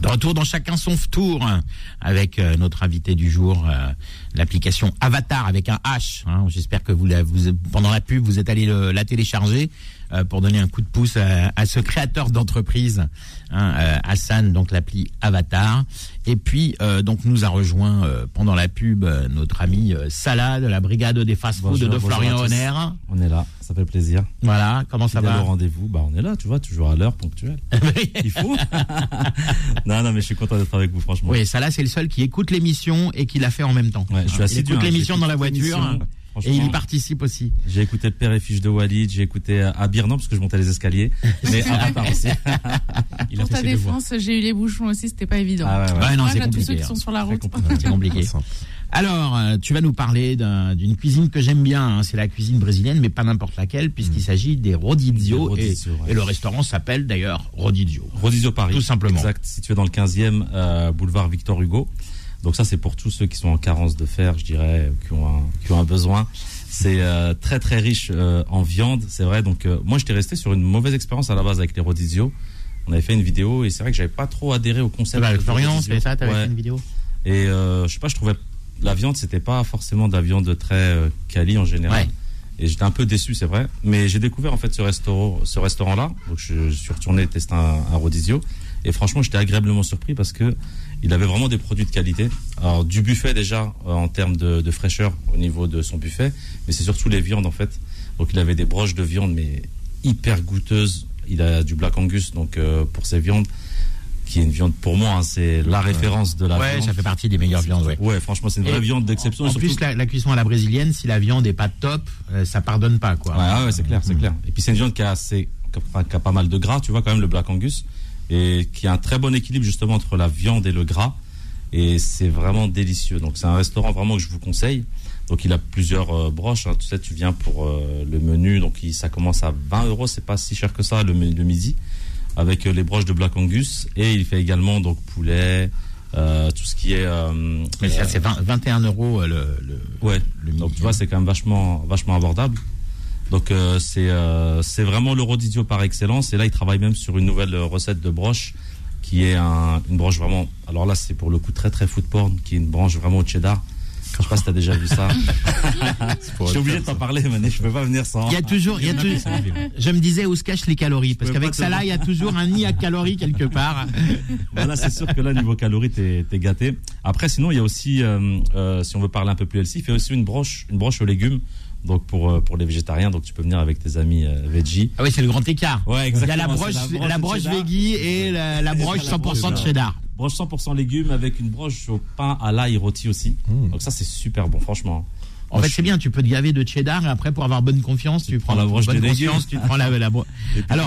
De retour dans chacun son tour hein, avec euh, notre invité du jour, euh, l'application Avatar avec un H. hein. J'espère que vous, la- vous pendant la pub vous êtes allé le- la télécharger. Euh, pour donner un coup de pouce à, à ce créateur d'entreprise, hein, euh, Hassan, donc l'appli Avatar. Et puis, euh, donc nous a rejoint pendant la pub notre ami Salah de la brigade des fast-food de Florian. Honner. On est là, ça fait plaisir. Voilà, comment ça va au rendez-vous, bah on est là, tu vois, toujours à l'heure, ponctuel. *laughs* Il faut. *laughs* non, non, mais je suis content d'être avec vous, franchement. Oui, Salah, c'est le seul qui écoute l'émission et qui l'a fait en même temps. Ouais, je suis il assidu, écoute hein, l'émission dans la voiture. Et il y participe aussi. J'ai écouté le père et fiche de Walid, j'ai écouté à Birnan parce que je montais les escaliers, *laughs* mais Avatar aussi. *laughs* Il a Pour ta défense, j'ai eu les bouchons aussi, c'était pas évident. Ah ouais, ouais. Ouais, non, Courage c'est à tous compliqué. ceux qui hein. sont sur la route. C'est compliqué. *laughs* Alors, euh, tu vas nous parler d'un- d'une cuisine que j'aime bien. hein. C'est la cuisine brésilienne, mais pas n'importe laquelle, puisqu'il s'agit des rodizio. Des et, rodizio, ouais. et le restaurant s'appelle d'ailleurs Rodizio. Rodizio Paris. Tout simplement. Exact, situé dans le 15e euh, boulevard Victor Hugo. Donc ça, c'est pour tous ceux qui sont en carence de fer, je dirais, qui ont un, qui ont un besoin. C'est euh, très très riche euh, en viande, c'est vrai. Donc euh, moi, j'étais resté sur une mauvaise expérience à la base avec les Rodizio. On avait fait une vidéo et c'est vrai que j'avais pas trop adhéré au concept. de Florian, c'est ça T'avais Ouais. fait une vidéo Et je sais pas, je trouvais la viande, c'était pas forcément de la viande très quali en général. Ouais. Et j'étais un peu déçu, c'est vrai. Mais j'ai découvert en fait ce restaurant, ce restaurant-là. Donc je, je suis retourné tester un, un Rodizio. Et franchement, j'étais agréablement surpris parce que il avait vraiment des produits de qualité. Alors du buffet déjà euh, en termes de, de fraîcheur au niveau de son buffet, mais c'est surtout les viandes en fait. Donc il avait des broches de viande mais hyper goûteuses. Il a du Black Angus donc euh, pour ses viandes qui est une viande pour moi, hein, c'est la référence de la Ouais, viande. ça fait partie des meilleures viandes, ouais. Ouais, franchement, c'est une vraie Et viande d'exception. En, en surtout- plus, la, la cuisson à la brésilienne, si la viande est pas top, euh, ça pardonne pas, quoi. Ouais, ouais, ouais, c'est clair, c'est Mm. clair. Et puis c'est une viande qui a assez, qui a, enfin, qui a pas mal de gras, tu vois, quand même, le Black Angus, et qui a un très bon équilibre justement entre la viande et le gras. Et c'est vraiment délicieux. Donc c'est un restaurant vraiment que je vous conseille. Donc il a plusieurs euh, broches. hein. Tu sais, tu viens pour euh, le menu, donc il- ça commence à 20 euros. C'est pas si cher que ça le, midi, avec euh, les broches de Black Angus. Et il fait également donc poulet, tout ce qui est. Mais ça, c'est 20 21 euros le, le, Ouais. le Donc tu vois, c'est quand même vachement, vachement abordable. Donc euh, c'est euh, c'est vraiment le rodidio par excellence. Et là, il travaille même sur une nouvelle euh, recette de broche qui est un- une broche vraiment. Alors là, c'est pour le coup très très food porn, qui est une branche vraiment au cheddar. Je sais pas si t'as déjà vu ça. *laughs* Je suis obligé de t'en parler, Mané. Je peux pas venir sans. Il y a toujours, il y a toujours, je me disais où se cachent les calories, parce qu'avec ça là, il y a toujours un nid à calories quelque part. Voilà, c'est sûr que là, niveau calories, t'es es gâté. Après, sinon, il y a aussi, euh, euh, si on veut parler un peu plus healthy, il fait aussi une broche, une broche aux légumes. Donc pour euh, pour les végétariens, donc tu peux venir avec tes amis euh, veggie. Ah oui, c'est le grand écart. Ouais, Il y a la exactement, broche, c'est la la broche veggie et la, la broche la broche 100% de cheddar. cheddar. Broche 100% légumes avec une broche au pain à l'ail rôti aussi. Donc ça, c'est super bon, franchement. En fait, c'est bien, tu peux te gaver de cheddar et après, pour avoir bonne confiance, tu, prends prends la broche bonne légumes. conscience, tu prends la, la bro- *laughs* Et puis, Alors,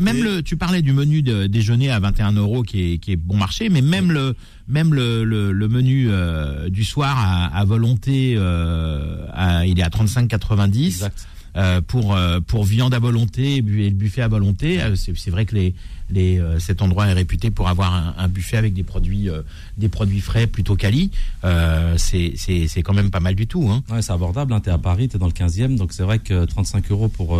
même le, tu parlais du menu de déjeuner à 21 euros qui est, qui est bon marché, mais même le, même le, le, le menu euh, du soir à, à volonté, euh, à- il est à 35,90 Exact. Euh, pour euh, pour viande à volonté et le buffet à volonté. Euh, C'est vrai que les les cet endroit est réputé pour avoir un, buffet avec des produits des produits frais plutôt quali. C'est quand même pas mal du tout. Hein. Ouais, c'est abordable. Hein. T'es à Paris, t'es dans le 15e, donc c'est vrai que 35 euros pour.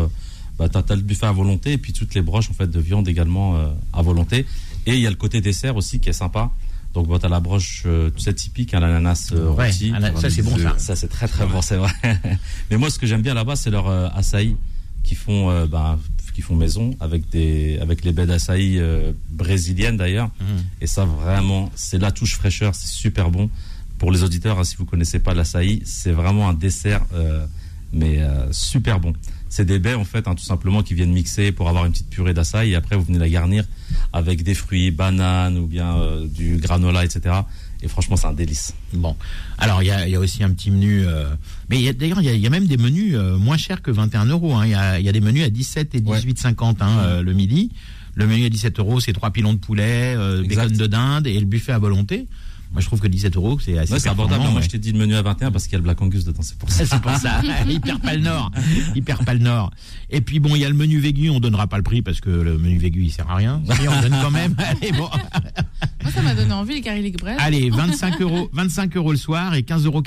bah, t'as, t'as le buffet à volonté et puis toutes les broches en fait de viande également à volonté. Et il y a le côté dessert aussi qui est sympa. Donc bon, t'as la broche, euh, tu sais, typique, hein, l'ananas euh, Ouais, rôti. ana- ça, c'est bon, ça. Ça c'est très très bon, c'est vrai. *laughs* Mais moi, ce que j'aime bien là-bas, c'est leur euh, açaï qui font, euh, bah, qui font maison avec des, avec les baies d'açaï euh, brésiliennes d'ailleurs. Mhm. Et ça, vraiment, c'est la touche fraîcheur, c'est super bon. Pour les auditeurs, hein, si vous connaissez pas l'açaï, c'est vraiment un dessert, euh, mais super bon. C'est des baies, en fait, hein, tout simplement, qui viennent mixer pour avoir une petite purée d'açaï. Et après, vous venez la garnir avec des fruits, bananes ou bien euh, du granola, etc. Et franchement, c'est un délice. Bon, alors il y y a aussi un petit menu, euh, mais il y a- d'ailleurs il y y a même des menus euh, moins chers que 21 euros. hein. Il y, y a des menus à 17 et 18,50 hein, euh, le midi. Le menu à 17 euros, c'est trois pilons de poulet, euh, bacon de dinde et le buffet à volonté. Moi, je trouve que 17 euros, c'est assez Ouais, c'est abordable. Moi, je t'ai dit le menu à 21 parce qu'il y a le Black Angus dedans, c'est pour ça. C'est pour ça. il perd pas le nord. Il perd pas le nord. Et puis bon, il y a le menu végu. On donnera pas le prix parce que le menu végu il sert à rien. Si, on donne quand même. *laughs* Allez, bon. Moi, ça m'a donné envie, les garlic bread. Allez, 25 *laughs* euros, 25 euros le soir et 15,90 euros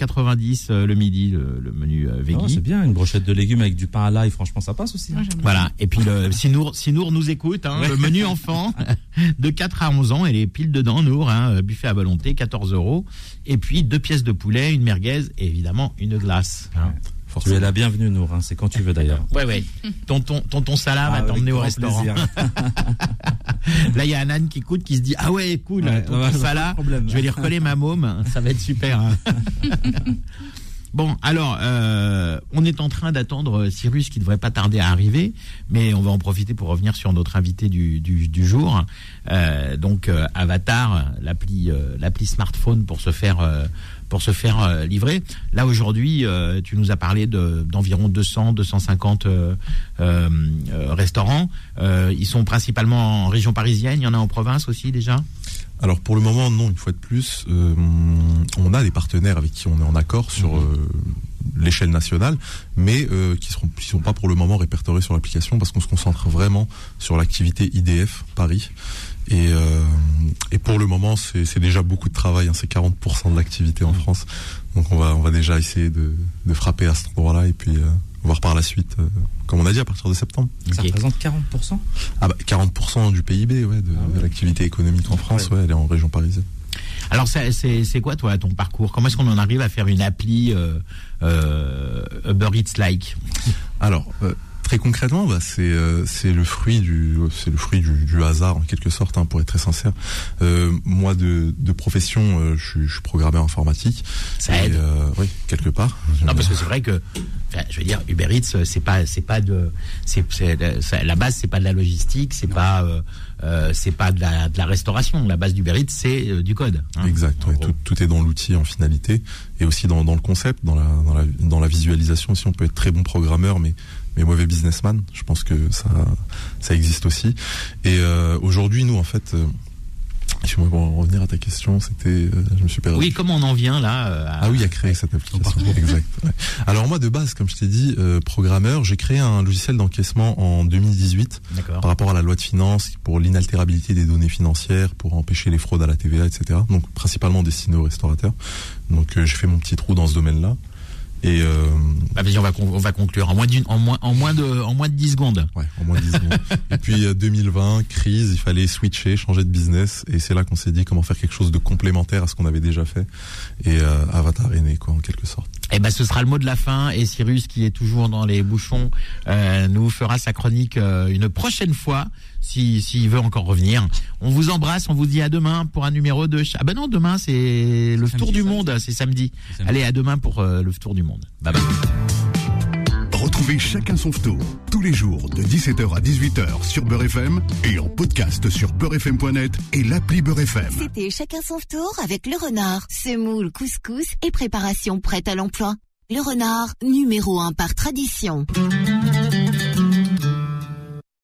euh, le midi, le, le menu euh, végu. c'est bien, une brochette de légumes avec du pain à l'ail, franchement, ça passe aussi. hein. Moi, j'aime bien. Voilà. Et puis le, si Nour, si Nour nous écoute, hein, le menu enfant *laughs* de 4 à 11 ans, elle est pile dedans, Nour, hein, buffet à volonté, 14 euros. Et puis deux pièces de poulet, une merguez et évidemment une glace. hein. Tu es la bienvenue, Nour. hein, c'est quand tu veux d'ailleurs. Ouais, ouais. Tonton, tonton Salah Ah, va avec t'emmener au restaurant. *laughs* Là, il y a un âne qui écoute, qui se dit Ah ouais, cool, Ouais, tonton ouais, Salah, je vais lui recoller ma môme, *laughs* ça va être super. hein. *laughs* Bon, alors, euh, on est en train d'attendre Cyrus qui devrait pas tarder à arriver, mais on va en profiter pour revenir sur notre invité du, du, du jour. Euh, donc, euh, Avatar, l'appli, euh, l'appli smartphone pour se faire, euh, pour se faire euh, livrer. Là aujourd'hui, euh, tu nous as parlé de, d'environ 200, 250 euh, restaurants. Ils sont principalement en région parisienne. Il y en a en province aussi déjà? Alors pour le moment, non, une fois de plus, euh, on a des partenaires avec qui on est en accord sur Mhm. euh, l'échelle nationale, mais euh, qui seront qui sont pas pour le moment répertoriés sur l'application parce qu'on se concentre vraiment sur l'activité IDF Paris. Et, et pour le moment, c'est déjà beaucoup de travail. hein, c'est 40% de l'activité Mhm. en France. Donc on va on va déjà essayer de, de frapper à cet endroit-là et puis euh, voir par la suite, euh, comme on a dit, à partir de septembre. Ça représente 40%. Ah bah 40% du PIB, ouais, de, de l'activité économique en France, ouais, elle est en région parisienne. Alors c'est, quoi toi ton parcours? Comment est-ce qu'on en arrive à faire une appli euh, euh, Uber Eats like Alors, euh, très concrètement, bah, c'est euh, c'est le fruit du c'est le fruit du, du hasard en quelque sorte, hein, pour être très sincère. Euh, moi, de, de profession, euh, je, suis- je suis programmeur informatique. Ça Et, aide. euh, oui, quelque part. Non parce que c'est vrai que enfin, je veux dire Uber Eats c'est pas c'est pas de c'est, la base c'est pas de la logistique c'est pas euh, euh, c'est pas de la, de la restauration la base d'Uber Eats c'est euh, du code. hein, Exact, ouais, tout, tout est dans l'outil en finalité et aussi dans, dans le concept, dans la, dans, la, dans la visualisation aussi. On peut être très bon programmeur, mais, mais mauvais businessman. Je pense que ça, ça existe aussi. Et euh, aujourd'hui, nous, en fait, euh, pour en revenir à ta question, c'était, euh, je me suis perdu. Oui comment on en vient là à- Ah oui, à créer cette application. Exact. ouais. Alors moi, de base, comme je t'ai dit, euh, programmeur, j'ai créé un logiciel d'encaissement en 2018 D'accord. par rapport à la loi de finances pour l'inaltérabilité des données financières, pour empêcher les fraudes à la TVA, etc. Donc principalement destiné aux restaurateurs. Donc euh, j'ai fait mon petit trou dans ce domaine-là. Et euh, Bah, vas-y on va on va conclure en moins d'une en moins en moins de en moins de 10 secondes. ouais, en moins de 10 secondes. *laughs* Et puis euh, 2020, crise, il fallait switcher, changer de business. Et c'est là qu'on s'est dit comment faire quelque chose de complémentaire à ce qu'on avait déjà fait. Et euh, Avatar est né, quoi, en quelque sorte. Eh ben, ce sera le mot de la fin. Et Cyrus, qui est toujours dans les bouchons, euh, nous fera sa chronique euh, une prochaine fois, si s'il veut encore revenir. On vous embrasse, on vous dit à demain pour un numéro de. Ah ben non, demain c'est le Samedi, tour du samedi. monde, c'est samedi. Allez, à demain pour euh, le tour du monde. Bye bye. Retrouvez Chacun son tour tous les jours de 17h à 18h sur Beurre FM et en podcast sur beurrefm.net et l'appli Beurre FM. C'était chacun son tour avec le renard, semoule, couscous et préparation prête à l'emploi. Le renard, numéro un par tradition.